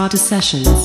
Prada Sessions.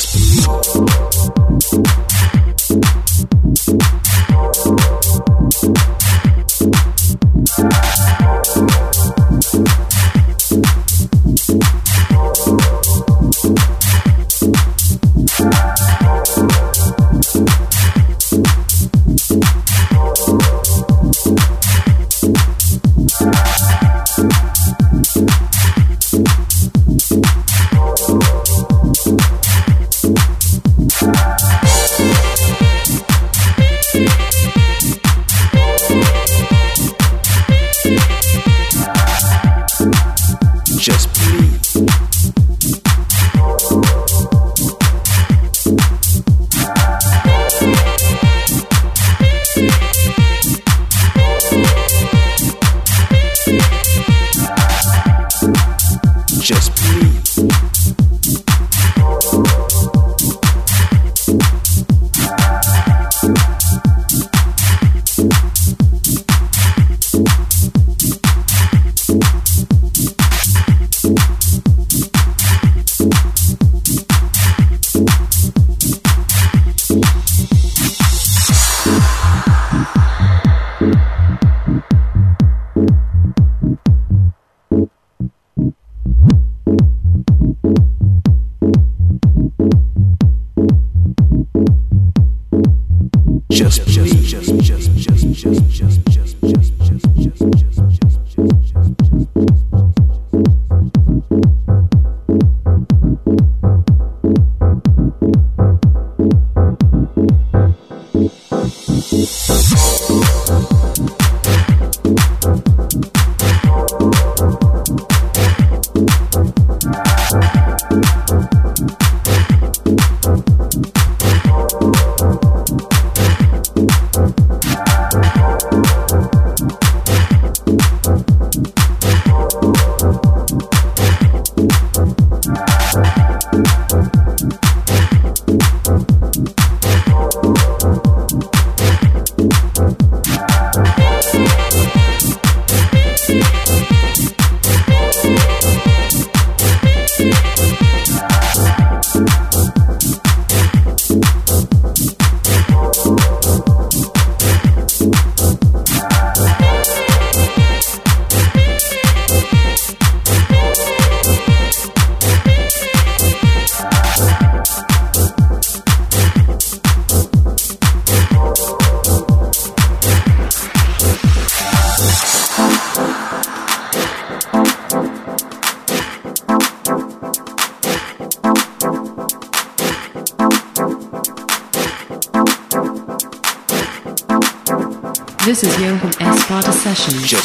This 那行吧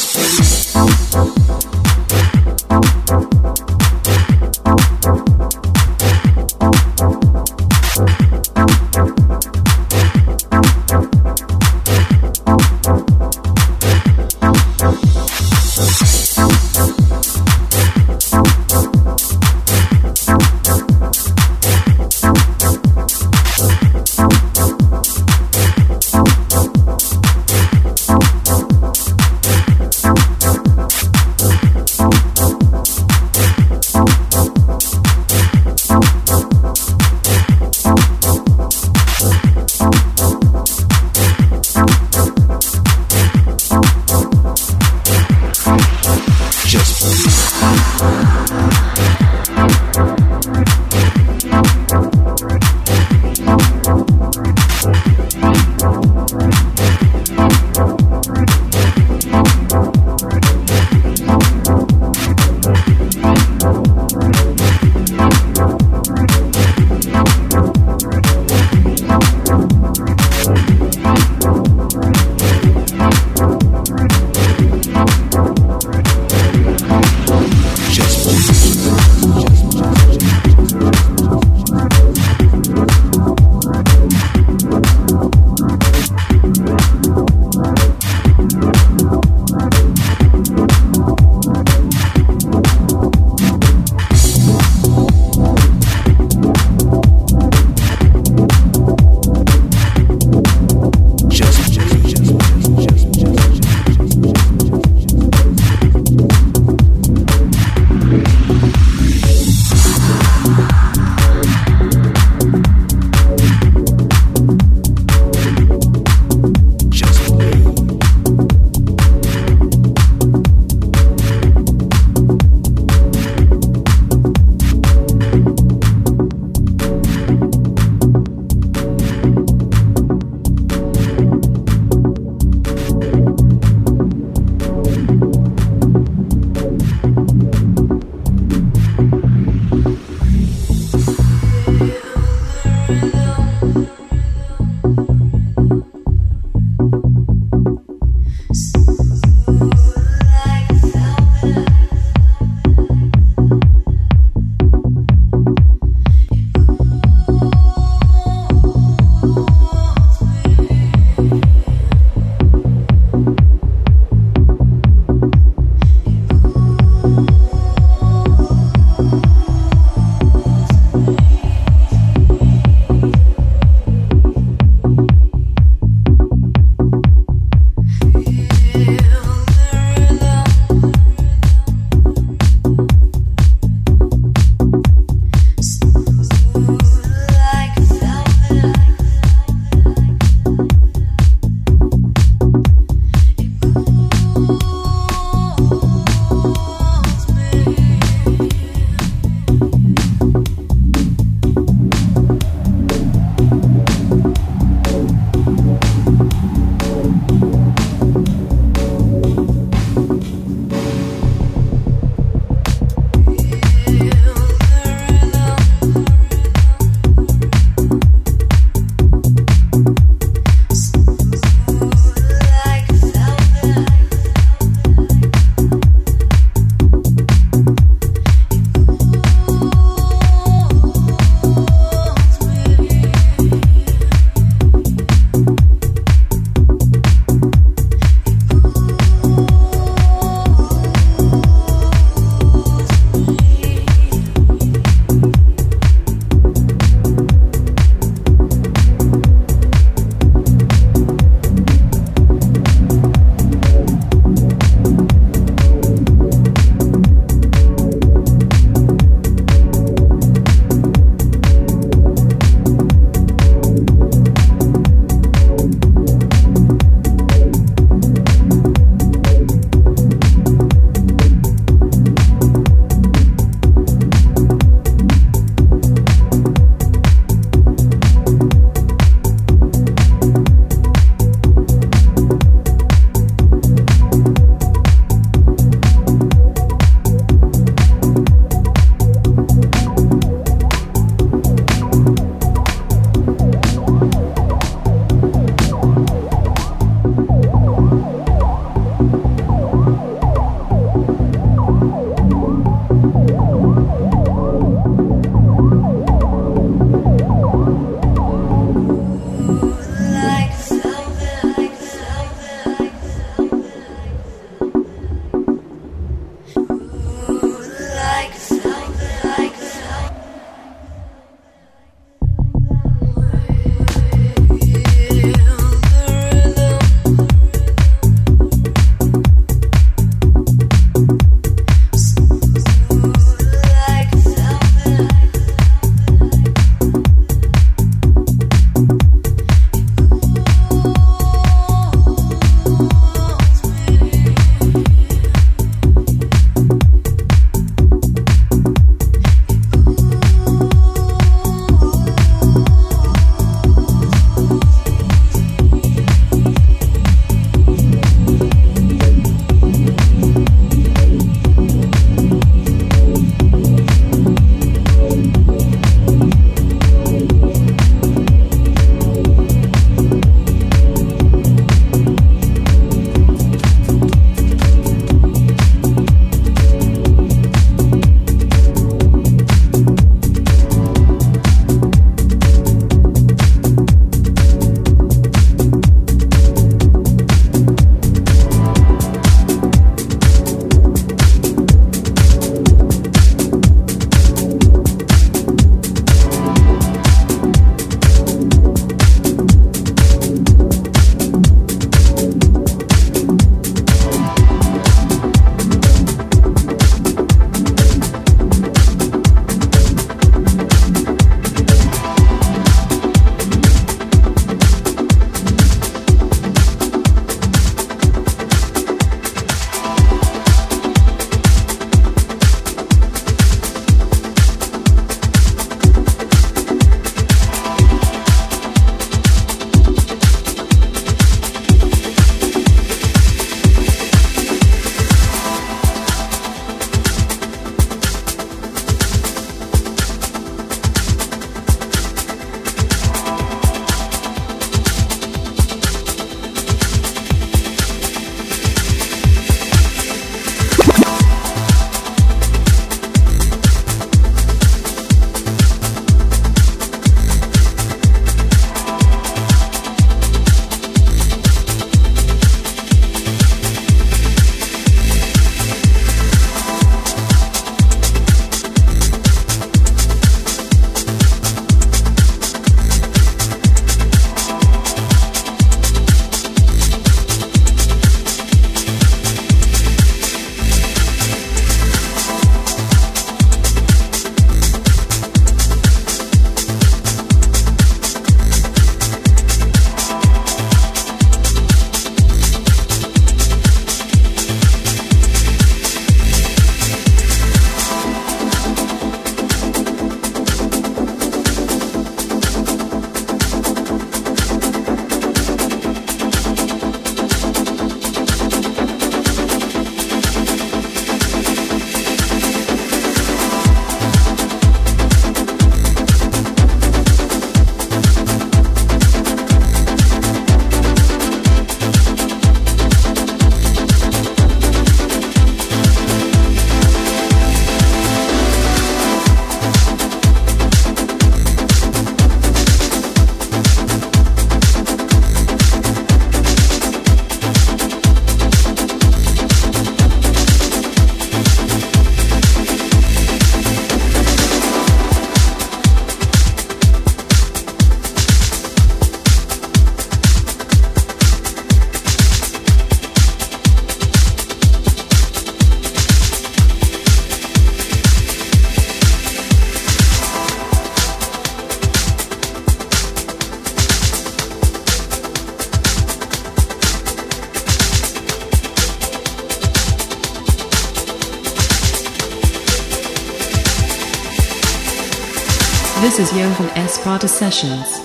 Is Sessions.